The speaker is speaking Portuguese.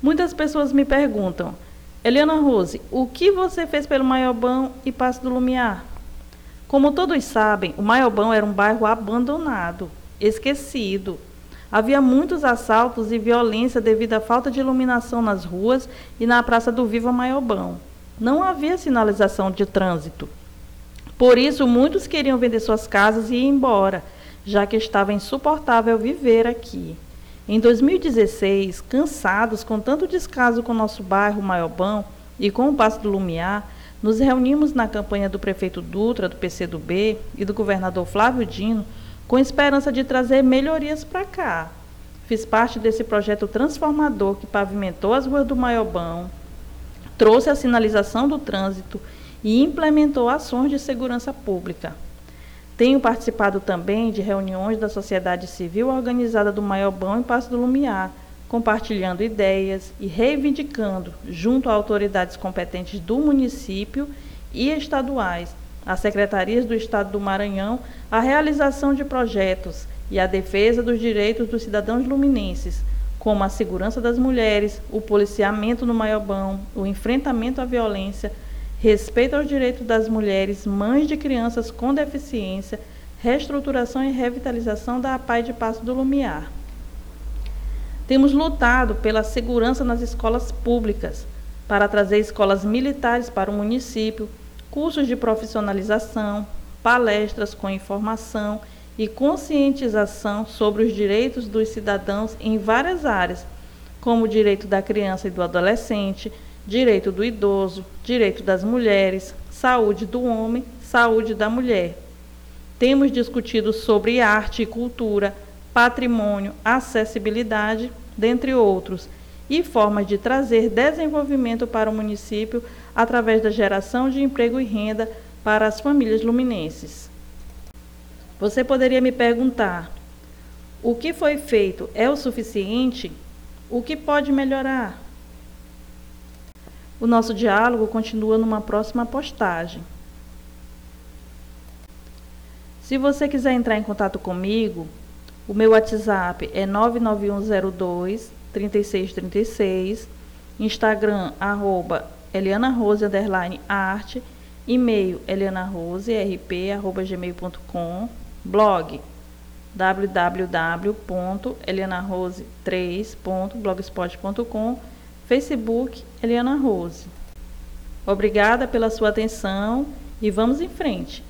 Muitas pessoas me perguntam, Eliana Rose, o que você fez pelo Maiobão e Passo do Lumiar? Como todos sabem, o Maiobão era um bairro abandonado, esquecido. Havia muitos assaltos e violência devido à falta de iluminação nas ruas e na Praça do Viva Maiobão. Não havia sinalização de trânsito. Por isso, muitos queriam vender suas casas e ir embora, já que estava insuportável viver aqui. Em 2016, cansados com tanto descaso com nosso bairro Maiobão e com o Passo do Lumiar, nos reunimos na campanha do prefeito Dutra, do PCdoB e do governador Flávio Dino, com esperança de trazer melhorias para cá. Fiz parte desse projeto transformador que pavimentou as ruas do Maiobão, trouxe a sinalização do trânsito e implementou ações de segurança pública. Tenho participado também de reuniões da sociedade civil organizada do Maiobão e Passo do Lumiar, compartilhando ideias e reivindicando, junto a autoridades competentes do município e estaduais, às secretarias do Estado do Maranhão, a realização de projetos e a defesa dos direitos dos cidadãos luminenses, como a segurança das mulheres, o policiamento no Maiobão, o enfrentamento à violência, respeito aos direitos das mulheres, mães de crianças com deficiência, reestruturação e revitalização da APAI de Passo do Lumiar. Temos lutado pela segurança nas escolas públicas, para trazer escolas militares para o município, cursos de profissionalização, palestras com informação e conscientização sobre os direitos dos cidadãos em várias áreas, como o direito da criança e do adolescente, direito do idoso, direito das mulheres, saúde do homem, saúde da mulher. Temos discutido sobre arte e cultura, patrimônio, acessibilidade, dentre outros, e formas de trazer desenvolvimento para o município através da geração de emprego e renda para as famílias luminenses. Você poderia me perguntar: o que foi feito é o suficiente? O que pode melhorar? O nosso diálogo continua numa próxima postagem. Se você quiser entrar em contato comigo, o meu WhatsApp é 99102 3636, Instagram arroba Eliana Rose underline arte, e-mail elianarose.rp@gmail.com, blog www.elianarose3.blogspot.com Facebook Eliana Rose. Obrigada pela sua atenção e vamos em frente.